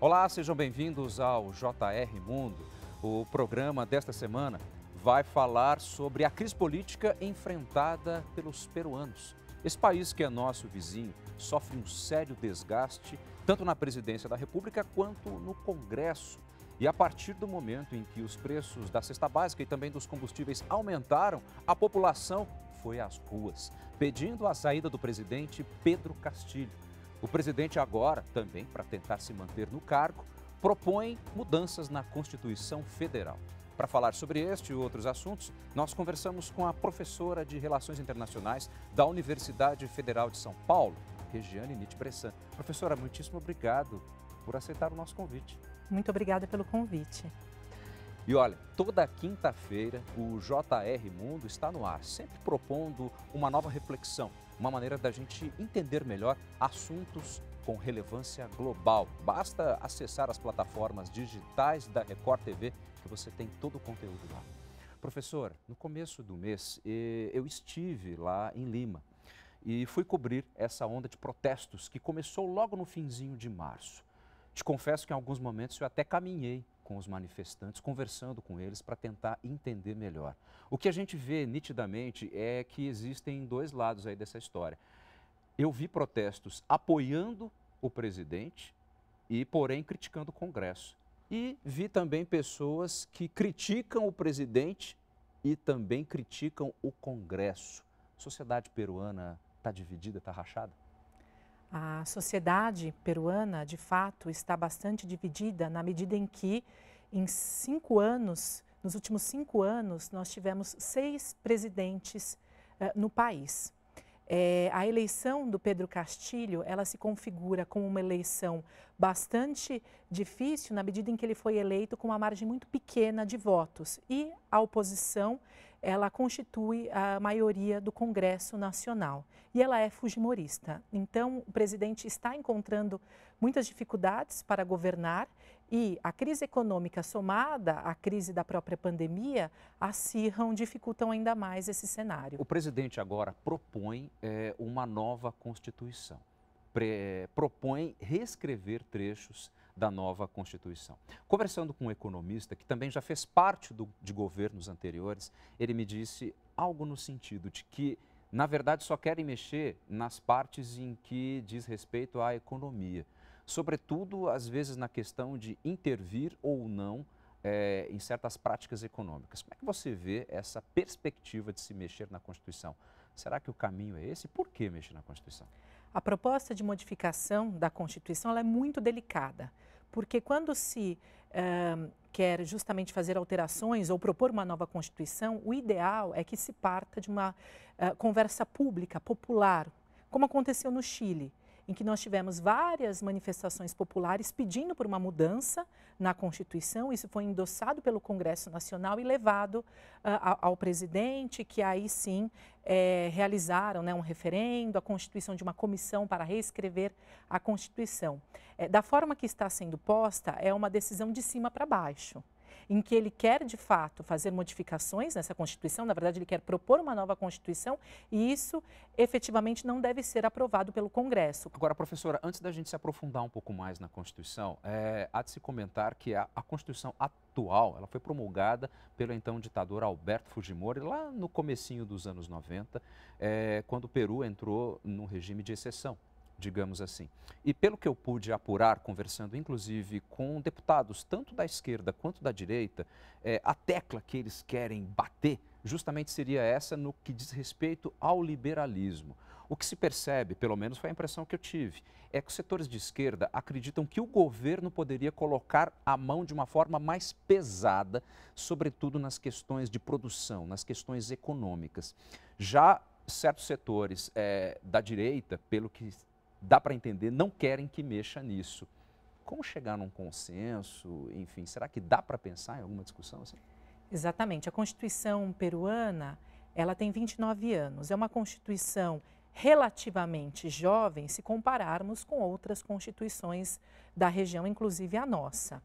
Olá, sejam bem-vindos ao JR Mundo. O programa desta semana vai falar sobre a crise política enfrentada pelos peruanos. Esse país, que é nosso vizinho, sofre um sério desgaste, tanto na presidência da República quanto no Congresso. E a partir do momento em que os preços da cesta básica e também dos combustíveis aumentaram, a população foi às ruas, pedindo a saída do presidente Pedro Castilho. O presidente, agora, também para tentar se manter no cargo, propõe mudanças na Constituição Federal. Para falar sobre este e outros assuntos, nós conversamos com a professora de Relações Internacionais da Universidade Federal de São Paulo, Regiane Nietzsche Bressan. Professora, muitíssimo obrigado por aceitar o nosso convite. Muito obrigada pelo convite. E olha, toda quinta-feira o JR Mundo está no ar, sempre propondo uma nova reflexão, uma maneira da gente entender melhor assuntos com relevância global. Basta acessar as plataformas digitais da Record TV que você tem todo o conteúdo lá. Professor, no começo do mês eu estive lá em Lima e fui cobrir essa onda de protestos que começou logo no finzinho de março. Te confesso que em alguns momentos eu até caminhei com os manifestantes, conversando com eles para tentar entender melhor. O que a gente vê nitidamente é que existem dois lados aí dessa história. Eu vi protestos apoiando o presidente e, porém, criticando o Congresso. E vi também pessoas que criticam o presidente e também criticam o Congresso. A sociedade peruana está dividida, está rachada? A sociedade peruana, de fato, está bastante dividida na medida em que, em cinco anos, nos últimos cinco anos, nós tivemos seis presidentes uh, no país. É, a eleição do Pedro Castilho, ela se configura como uma eleição bastante difícil na medida em que ele foi eleito com uma margem muito pequena de votos e a oposição ela constitui a maioria do Congresso Nacional e ela é fujimorista. Então, o presidente está encontrando muitas dificuldades para governar e a crise econômica somada à crise da própria pandemia acirram, dificultam ainda mais esse cenário. O presidente agora propõe é, uma nova Constituição, Pre propõe reescrever trechos da nova Constituição. Conversando com um economista que também já fez parte do, de governos anteriores, ele me disse algo no sentido de que, na verdade, só querem mexer nas partes em que diz respeito à economia, sobretudo, às vezes, na questão de intervir ou não é, em certas práticas econômicas. Como é que você vê essa perspectiva de se mexer na Constituição? Será que o caminho é esse? Por que mexer na Constituição? A proposta de modificação da Constituição é muito delicada, porque quando se uh, quer justamente fazer alterações ou propor uma nova Constituição, o ideal é que se parta de uma uh, conversa pública, popular, como aconteceu no Chile em que nós tivemos várias manifestações populares pedindo por uma mudança na Constituição. Isso foi endossado pelo Congresso Nacional e levado uh, ao presidente, que aí sim é, realizaram né, um referendo, a constituição de uma comissão para reescrever a Constituição. É, da forma que está sendo posta, é uma decisão de cima para baixo em que ele quer, de fato, fazer modificações nessa Constituição, na verdade, ele quer propor uma nova Constituição e isso efetivamente não deve ser aprovado pelo Congresso. Agora, professora, antes da gente se aprofundar um pouco mais na Constituição, é, há de se comentar que a, a Constituição atual ela foi promulgada pelo então ditador Alberto Fujimori lá no comecinho dos anos 90, é, quando o Peru entrou num regime de exceção digamos assim. E pelo que eu pude apurar, conversando inclusive com deputados, tanto da esquerda quanto da direita, é, a tecla que eles querem bater justamente seria essa no que diz respeito ao liberalismo. O que se percebe, pelo menos foi a impressão que eu tive, é que os setores de esquerda acreditam que o governo poderia colocar a mão de uma forma mais pesada, sobretudo nas questões de produção, nas questões econômicas. Já certos setores é, da direita, pelo que dá para entender, não querem que mexa nisso. Como chegar num consenso, enfim, será que dá para pensar em alguma discussão assim? Exatamente. A Constituição peruana, ela tem 29 anos. É uma Constituição relativamente jovem se compararmos com outras constituições da região, inclusive a nossa.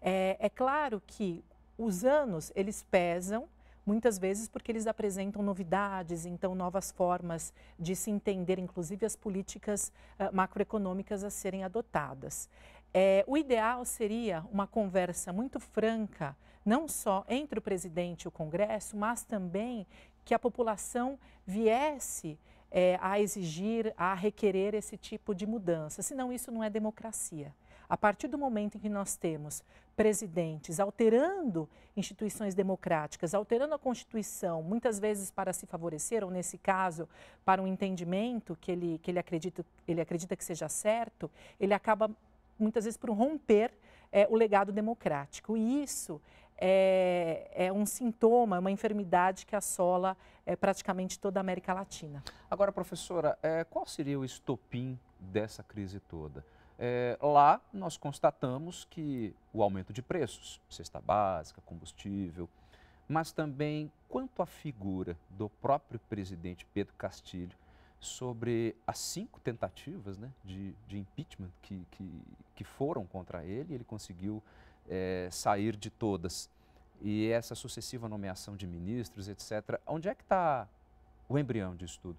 É, é claro que os anos, eles pesam muitas vezes porque eles apresentam novidades, então novas formas de se entender, inclusive as políticas uh, macroeconômicas a serem adotadas. É, o ideal seria uma conversa muito franca, não só entre o presidente e o Congresso, mas também que a população viesse é, a exigir, a requerer esse tipo de mudança. Senão, isso não é democracia. A partir do momento em que nós temos presidentes alterando instituições democráticas, alterando a Constituição, muitas vezes para se favorecer, ou nesse caso, para um entendimento que ele, que ele, acredita, ele acredita que seja certo, ele acaba muitas vezes por romper é, o legado democrático. E isso é, é, um sintoma, uma enfermidade que assola é, praticamente toda a América Latina. Agora, professora, é, qual seria o estopim dessa crise toda? É, lá nós constatamos que o aumento de preços, cesta básica, combustível, mas também quanto à figura do próprio presidente Pedro Castilho sobre as cinco tentativas né, de, de impeachment que, que, que, foram contra ele, ele conseguiu é, sair de todas. E essa sucessiva nomeação de ministros, etc., onde é que está o embrião disso tudo?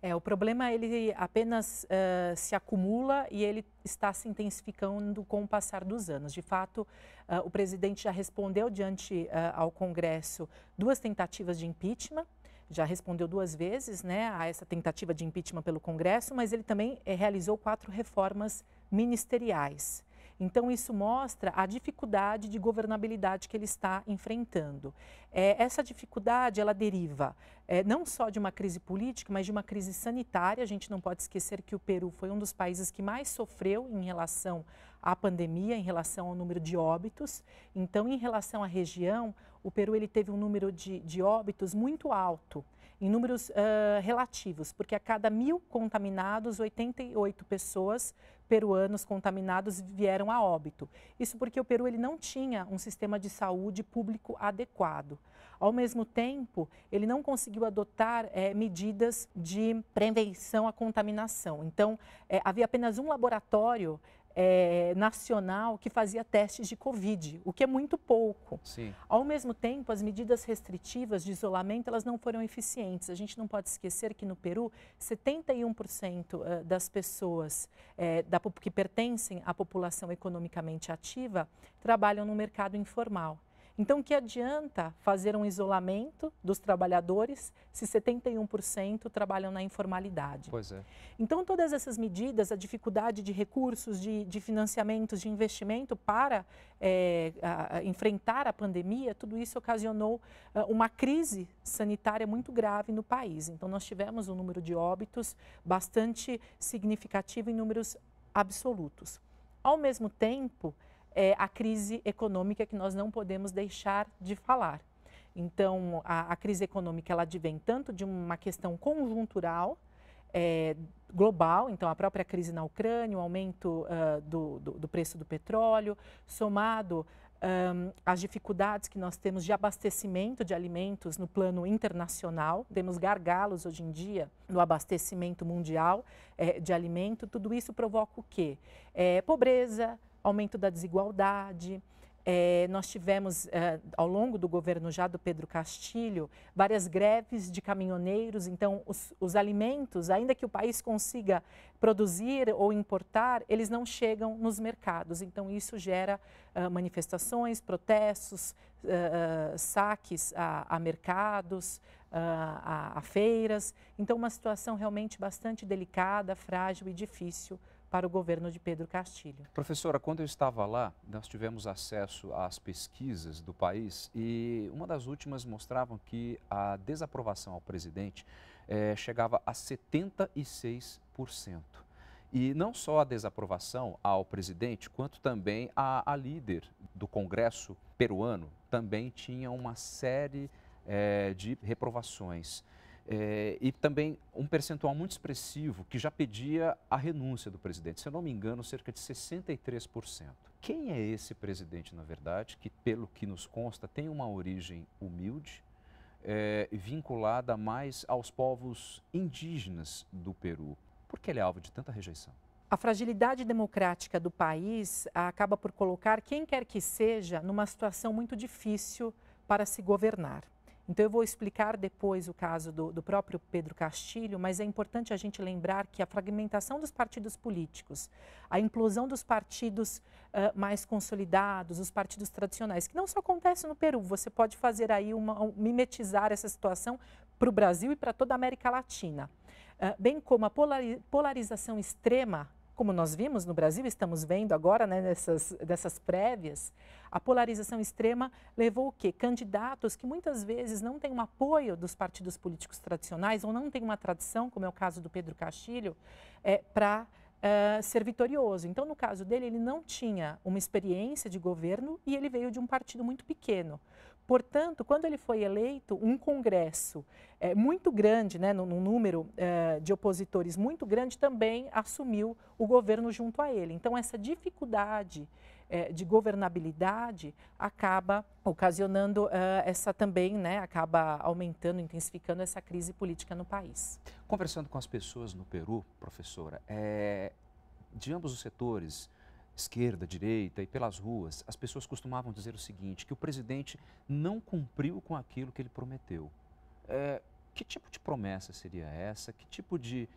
É, o problema ele apenas uh, se acumula e ele está se intensificando com o passar dos anos. De fato, uh, o presidente já respondeu diante uh, ao Congresso duas tentativas de impeachment, já respondeu duas vezes né, a essa tentativa de impeachment pelo Congresso, mas ele também realizou quatro reformas ministeriais. Então, isso mostra a dificuldade de governabilidade que ele está enfrentando. É, essa dificuldade, ela deriva é, não só de uma crise política, mas de uma crise sanitária. A gente não pode esquecer que o Peru foi um dos países que mais sofreu em relação à pandemia, em relação ao número de óbitos. Então, em relação à região, o Peru ele teve um número de, de óbitos muito alto em números uh, relativos, porque a cada mil contaminados, 88 pessoas peruanos contaminados vieram a óbito. Isso porque o Peru ele não tinha um sistema de saúde público adequado. Ao mesmo tempo, ele não conseguiu adotar é, medidas de prevenção à contaminação. Então, é, havia apenas um laboratório é, nacional que fazia testes de Covid, o que é muito pouco. Sim. Ao mesmo tempo, as medidas restritivas de isolamento elas não foram eficientes. A gente não pode esquecer que no Peru, 71% eh, das pessoas é, da, que pertencem à população economicamente ativa trabalham no mercado informal. Então, que adianta fazer um isolamento dos trabalhadores se 71% trabalham na informalidade? Pois é. Então, todas essas medidas, a dificuldade de recursos, de, de financiamentos, de investimento para é, a, a enfrentar a pandemia, tudo isso ocasionou a, uma crise sanitária muito grave no país. Então, nós tivemos um número de óbitos bastante significativo em números absolutos. Ao mesmo tempo, é, a crise econômica que nós não podemos deixar de falar. Então, a, a crise econômica ela advém tanto de uma questão conjuntural, é, global, então a própria crise na Ucrânia, o aumento uh, do, do, do, preço do petróleo, somado um, às dificuldades que nós temos de abastecimento de alimentos no plano internacional, temos gargalos hoje em dia no abastecimento mundial é, de alimento, tudo isso provoca o quê? É, pobreza, aumento da desigualdade. É, nós tivemos, é, ao longo do governo já do Pedro Castilho, várias greves de caminhoneiros. Então, os, os, alimentos, ainda que o país consiga produzir ou importar, eles não chegam nos mercados. Então, isso gera uh, manifestações, protestos, uh, saques a, a mercados, a, a feiras. Então, uma situação realmente bastante delicada, frágil e difícil para o governo de Pedro Castilho. Professora, quando eu estava lá, nós tivemos acesso às pesquisas do país e uma das últimas mostravam que a desaprovação ao presidente eh, chegava a 76%. E não só a desaprovação ao presidente, quanto também a, a líder do Congresso peruano também tinha uma série eh, de reprovações. É, e também um percentual muito expressivo que já pedia a renúncia do presidente. Se eu não me engano, cerca de 63%. Quem é esse presidente, na verdade, que, pelo que nos consta, tem uma origem humilde, é, vinculada mais aos povos indígenas do Peru? Por que ele é alvo de tanta rejeição? A fragilidade democrática do país acaba por colocar quem quer que seja numa situação muito difícil para se governar. Então, eu vou explicar depois o caso do, do, próprio Pedro Castilho, mas é importante a gente lembrar que a fragmentação dos partidos políticos, a implosão dos partidos uh, mais consolidados, os partidos tradicionais, que não só acontece no Peru, você pode fazer aí uma, um, mimetizar essa situação para o Brasil e para toda a América Latina. Uh, bem como a polarização extrema como nós vimos no Brasil, estamos vendo agora né, nessas, nessas prévias, a polarização extrema levou o quê? Candidatos que muitas vezes não têm um apoio dos partidos políticos tradicionais ou não têm uma tradição, como é o caso do Pedro Castilho, é, para Uh, ser vitorioso. Então, no caso dele, ele não tinha uma experiência de governo e ele veio de um partido muito pequeno. Portanto, quando ele foi eleito, um congresso é, muito grande, né, num, número é, de opositores muito grande, também assumiu o governo junto a ele. Então, essa dificuldade é, de governabilidade acaba ocasionando essa também, né, acaba aumentando, intensificando essa crise política no país. Conversando com as pessoas no Peru, professora, de ambos os setores, esquerda, direita e pelas ruas, as pessoas costumavam dizer o seguinte, que o presidente não cumpriu com aquilo que ele prometeu. É, que tipo de promessa seria essa? Que tipo de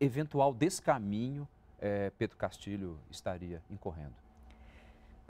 eventual descaminho é, Pedro Castilho estaria incorrendo?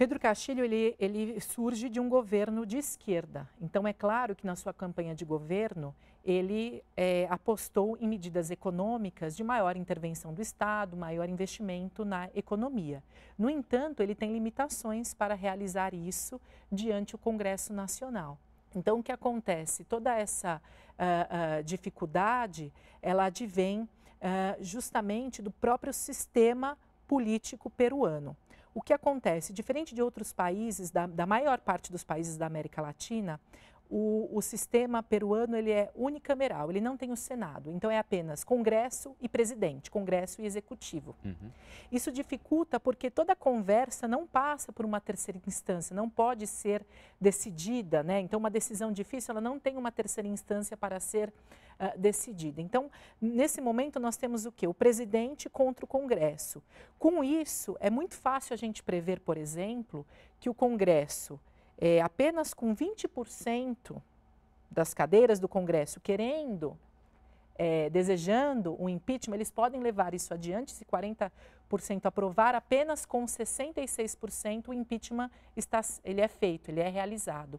Pedro Castilho ele, ele surge de um governo de esquerda. Então é claro que na sua campanha de governo ele é, apostou em medidas econômicas de maior intervenção do Estado, maior investimento na economia. No entanto, ele tem limitações para realizar isso diante o Congresso Nacional. Então, o que acontece? Toda essa uh, uh, dificuldade, ela advém uh, justamente do próprio sistema político peruano. O que acontece? Diferente de outros países, da, da maior parte dos países da América Latina, o, o, sistema peruano ele é unicameral, ele não tem o Senado, então é apenas Congresso e presidente, Congresso e Executivo. Uhum. Isso dificulta porque toda conversa não passa por uma terceira instância, não pode ser decidida, né? Então, uma decisão difícil, ela não tem uma terceira instância para ser uh, decidida. Então, nesse momento, nós temos o quê? O presidente contra o Congresso. Com isso, é muito fácil a gente prever, por exemplo, que o Congresso é, apenas com 20% das cadeiras do Congresso querendo, é, desejando um impeachment, eles podem levar isso adiante, se 40% aprovar, apenas com 66% o impeachment está, ele é feito, ele é realizado.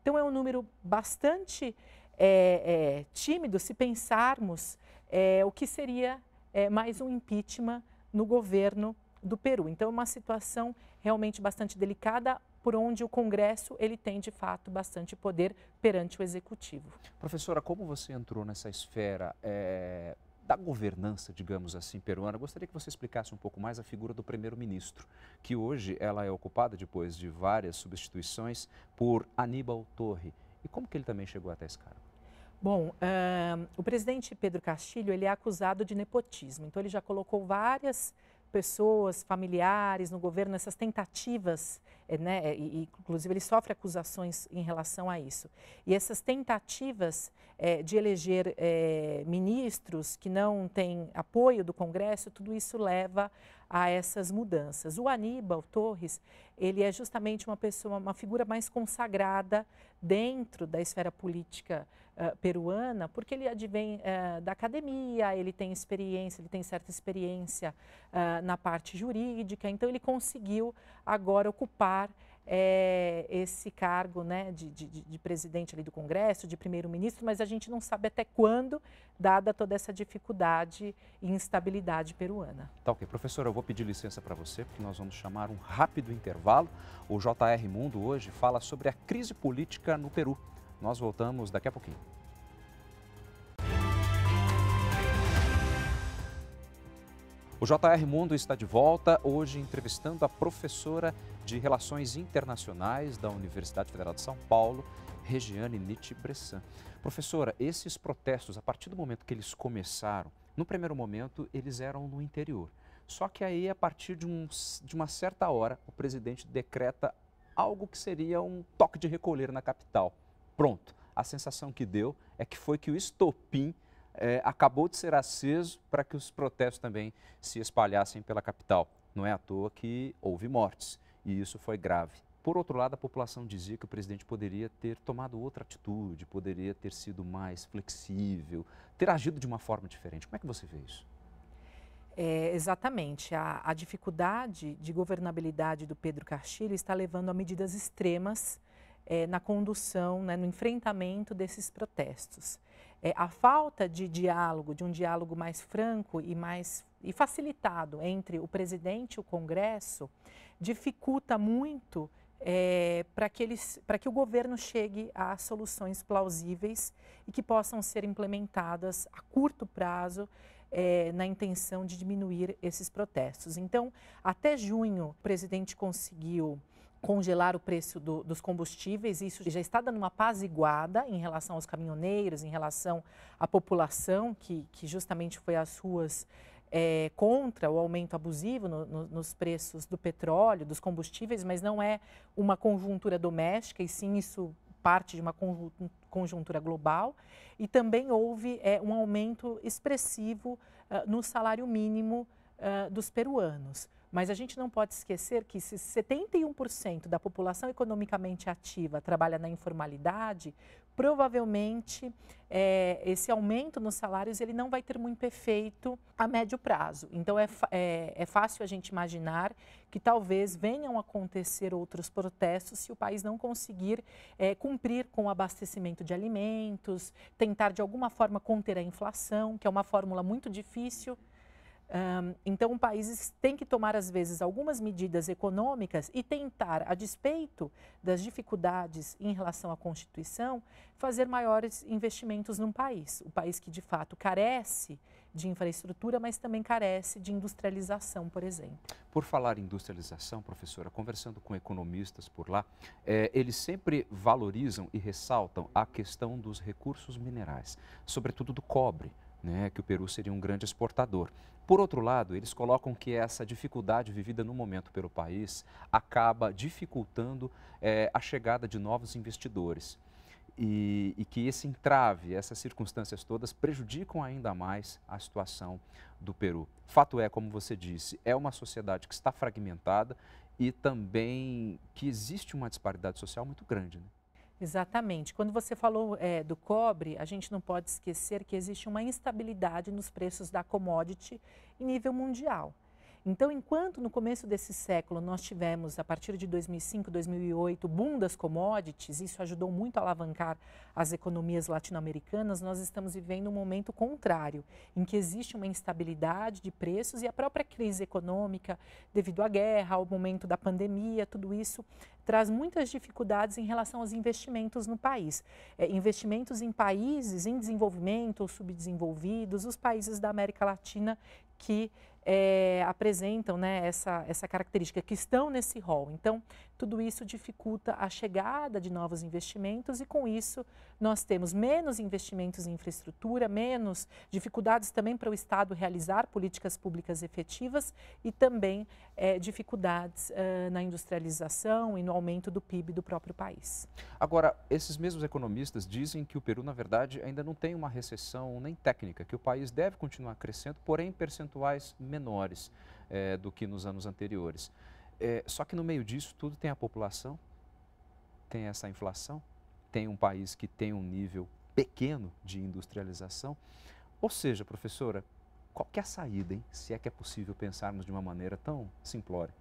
Então é um número bastante é, é tímido se pensarmos é, o que seria é, mais um impeachment no governo do Peru. Então é uma situação realmente bastante delicada por onde o Congresso ele tem de fato bastante poder perante o Executivo. Professora, como você entrou nessa esfera é, da governança, digamos assim, peruana, gostaria que você explicasse um pouco mais a figura do primeiro-ministro, que hoje ela é ocupada depois de várias substituições por Aníbal Torre. E como que ele também chegou até esse cargo? Bom, uh, o presidente Pedro Castilho ele é acusado de nepotismo, então ele já colocou várias pessoas, familiares no governo, essas tentativas, eh, né, e, inclusive ele sofre acusações em relação a isso. E essas tentativas é, de eleger é, ministros que não têm apoio do Congresso, tudo isso leva a essas mudanças. O Aníbal Torres, ele é justamente uma pessoa, uma figura mais consagrada dentro da esfera política uh, peruana, porque ele advém uh, da academia, ele tem experiência, ele tem certa experiência uh, na parte jurídica, então ele conseguiu agora ocupar é, esse cargo né, de, de, de, presidente ali do Congresso, de primeiro-ministro, mas a gente não sabe até quando, dada toda essa dificuldade e instabilidade peruana. Tá ok. Professora, eu vou pedir licença para você, porque nós vamos chamar um rápido intervalo. O JR Mundo hoje fala sobre a crise política no Peru. Nós voltamos daqui a pouquinho. O JR Mundo está de volta, hoje entrevistando a professora de Relações Internacionais da Universidade Federal de São Paulo, Regiane Nietzsche Bressan. Professora, esses protestos, a partir do momento que eles começaram, no primeiro momento eles eram no interior. Só que aí, a partir de, um, de uma certa hora, o presidente decreta algo que seria um toque de recolher na capital. Pronto. A sensação que deu é que foi que o estopim é, acabou de ser aceso para que os protestos também se espalhassem pela capital. Não é à toa que houve mortes e isso foi grave. Por outro lado, a população dizia que o presidente poderia ter tomado outra atitude, poderia ter sido mais flexível, ter agido de uma forma diferente. Como é que você vê isso? É, exatamente. A, a, dificuldade de governabilidade do Pedro Castilho está levando a medidas extremas é, na condução, né, no enfrentamento desses protestos. É, a falta de diálogo, de um diálogo mais franco e mais e facilitado entre o presidente e o Congresso, dificulta muito é, para que, que o governo chegue a soluções plausíveis e que possam ser implementadas a curto prazo é, na intenção de diminuir esses protestos. Então, até junho, o presidente conseguiu congelar o preço do, dos combustíveis. Isso já está dando uma apaziguada em relação aos caminhoneiros, em relação à população que, que justamente foi às ruas é, contra o aumento abusivo no, no, nos preços do petróleo, dos combustíveis, mas não é uma conjuntura doméstica, e sim isso parte de uma conjuntura global. E também houve é, um aumento expressivo uh, no salário mínimo uh, dos peruanos. Mas a gente não pode esquecer que se 71% da população economicamente ativa trabalha na informalidade, provavelmente é, esse aumento nos salários ele não vai ter muito efeito a médio prazo. Então é, é, é fácil a gente imaginar que talvez venham a acontecer outros protestos se o país não conseguir é, cumprir com o abastecimento de alimentos, tentar de alguma forma conter a inflação, que é uma fórmula muito difícil então, países têm que tomar, às vezes, algumas medidas econômicas e tentar, a despeito das dificuldades em relação à Constituição, fazer maiores investimentos num país. O país que, de fato, carece de infraestrutura, mas também carece de industrialização, por exemplo. Por falar em industrialização, professora, conversando com economistas por lá, é, eles sempre valorizam e ressaltam a questão dos recursos minerais, sobretudo do cobre né, que o Peru seria um grande exportador. Por outro lado, eles colocam que essa dificuldade vivida no momento pelo país acaba dificultando é, a chegada de novos investidores. E, e, que esse entrave, essas circunstâncias todas prejudicam ainda mais a situação do Peru. Fato é, como você disse, é uma sociedade que está fragmentada e também que existe uma disparidade social muito grande. Né? Exatamente. Quando você falou é, do cobre, a gente não pode esquecer que existe uma instabilidade nos preços da commodity em nível mundial. Então, enquanto no começo desse século nós tivemos, a partir de 2005, 2008, o boom das commodities, isso ajudou muito a alavancar as economias latino-americanas, nós estamos vivendo um momento contrário, em que existe uma instabilidade de preços e a própria crise econômica, devido à guerra, ao momento da pandemia, tudo isso traz muitas dificuldades em relação aos investimentos no país. É, investimentos em países em desenvolvimento ou subdesenvolvidos, os países da América Latina que é, apresentam né, essa, essa característica, que estão nesse rol. Então, tudo isso dificulta a chegada de novos investimentos e, com isso, nós temos menos investimentos em infraestrutura, menos dificuldades também para o Estado realizar políticas públicas efetivas e também é, dificuldades na industrialização e no aumento do PIB do próprio país. Agora, esses mesmos economistas dizem que o Peru, na verdade, ainda não tem uma recessão nem técnica, que o país deve continuar crescendo, porém percentuais menores é, do que nos anos anteriores. É, só que no meio disso tudo tem a população, tem essa inflação, tem um país que tem um nível pequeno de industrialização. Ou seja, professora, qual é a saída, hein? se é que é possível pensarmos de uma maneira tão simplória?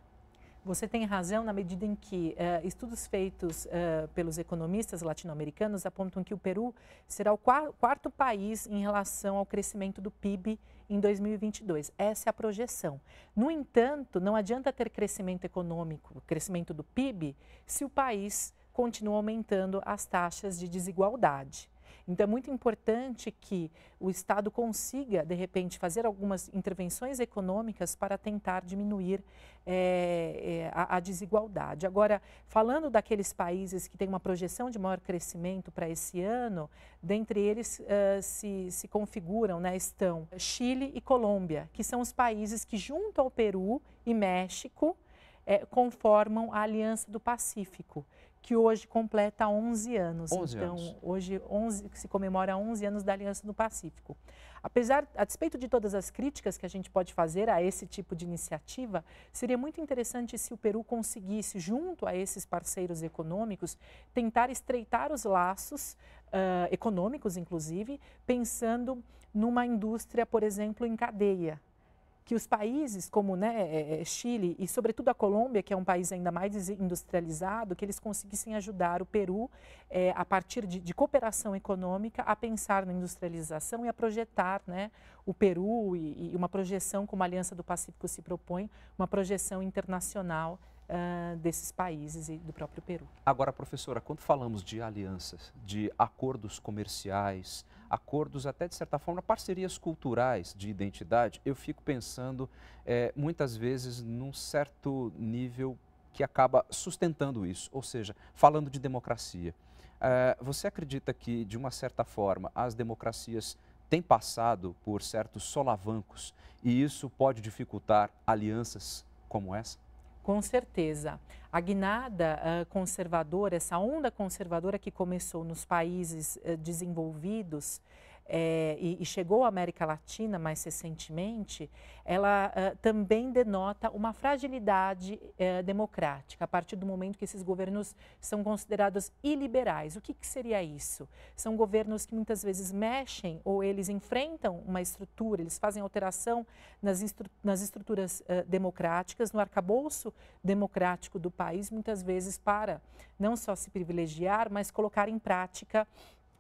Você tem razão na medida em que uh, estudos feitos uh, pelos economistas latino-americanos apontam que o Peru será o quarto país em relação ao crescimento do PIB em 2022. Essa é a projeção. No entanto, não adianta ter crescimento econômico, crescimento do PIB, se o país continua aumentando as taxas de desigualdade. Então, é muito importante que o Estado consiga, de repente, fazer algumas intervenções econômicas para tentar diminuir é, é, a, a, desigualdade. Agora, falando daqueles países que têm uma projeção de maior crescimento para esse ano, dentre eles uh, se, se configuram, né, estão Chile e Colômbia, que são os países que, junto ao Peru e México, é, conformam a Aliança do Pacífico que hoje completa 11 anos. 11 então, anos. hoje 11, se comemora 11 anos da Aliança do Pacífico. Apesar, a despeito de todas as críticas que a gente pode fazer a esse tipo de iniciativa, seria muito interessante se o Peru conseguisse, junto a esses parceiros econômicos, tentar estreitar os laços uh, econômicos, inclusive, pensando numa indústria, por exemplo, em cadeia, que os países como né, é, é, Chile e sobretudo a Colômbia, que é um país ainda mais industrializado, que eles conseguissem ajudar o Peru é, a partir de, de, cooperação econômica a pensar na industrialização e a projetar né, o Peru e, e uma projeção como a Aliança do Pacífico se propõe, uma projeção internacional uh, desses países e do próprio Peru. Agora, professora, quando falamos de alianças, de acordos comerciais, acordos até de certa forma, parcerias culturais de identidade, eu fico pensando é, muitas vezes num certo nível que acaba sustentando isso, ou seja, falando de democracia. Uh, você acredita que, de uma certa forma, as democracias têm passado por certos solavancos e isso pode dificultar alianças como essa? Com certeza. A guinada uh, conservadora, essa onda conservadora que começou nos países uh, desenvolvidos, é, e, e, chegou à América Latina mais recentemente, ela também denota uma fragilidade democrática, a partir do momento que esses governos são considerados iliberais. O que, que, seria isso? São governos que muitas vezes mexem ou eles enfrentam uma estrutura, eles fazem alteração nas, estru nas estruturas democráticas, no arcabouço democrático do país, muitas vezes para não só se privilegiar, mas colocar em prática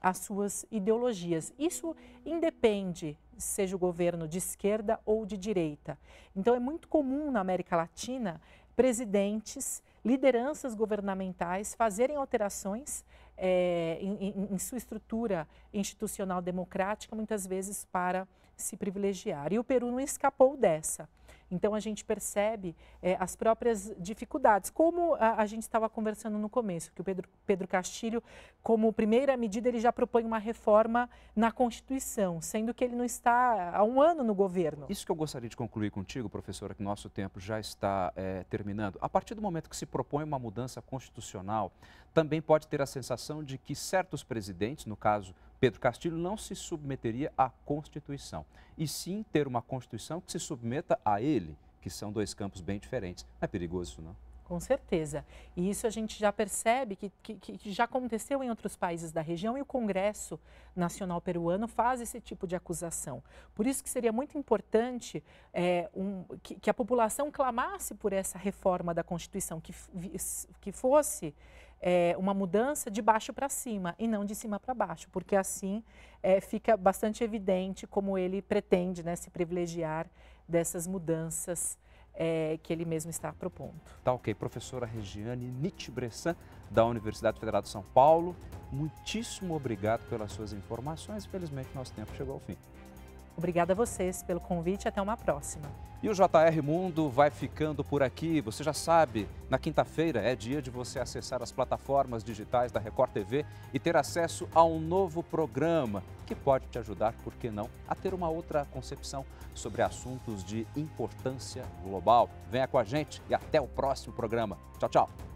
as suas ideologias. Isso independe seja o governo de esquerda ou de direita. Então é muito comum na América Latina presidentes, lideranças governamentais fazerem alterações é, em, em, sua estrutura institucional democrática, muitas vezes para se privilegiar. E o Peru não escapou dessa. Então, a gente percebe é, as próprias dificuldades, como a, a, gente estava conversando no começo, que o Pedro, Pedro Castilho, como primeira medida, ele já propõe uma reforma na Constituição, sendo que ele não está há um ano no governo. Isso que eu gostaria de concluir contigo, professora, que nosso tempo já está é, terminando. A partir do momento que se propõe uma mudança constitucional, também pode ter a sensação de que certos presidentes, no caso Pedro Castilho, não se submeteria à Constituição, e sim ter uma Constituição que se submeta a ele, que são dois campos bem diferentes. Não é perigoso isso, não? Com certeza. E isso a gente já percebe que, que, que, já aconteceu em outros países da região e o Congresso Nacional Peruano faz esse tipo de acusação. Por isso que seria muito importante é, um, que, que, a população clamasse por essa reforma da Constituição, que, que fosse é, uma mudança de baixo para cima e não de cima para baixo, porque assim é, fica bastante evidente como ele pretende né, se privilegiar dessas mudanças é, que ele mesmo está propondo. Tá ok. Professora Regiane Nietzsche Bressan, da Universidade Federal de São Paulo, muitíssimo obrigado pelas suas informações. Infelizmente, nosso tempo chegou ao fim. Obrigada a vocês pelo convite. Até uma próxima. E o JR Mundo vai ficando por aqui. Você já sabe, na quinta-feira é dia de você acessar as plataformas digitais da Record TV e ter acesso a um novo programa que pode te ajudar, por que não, a ter uma outra concepção sobre assuntos de importância global. Venha com a gente e até o próximo programa. Tchau, tchau.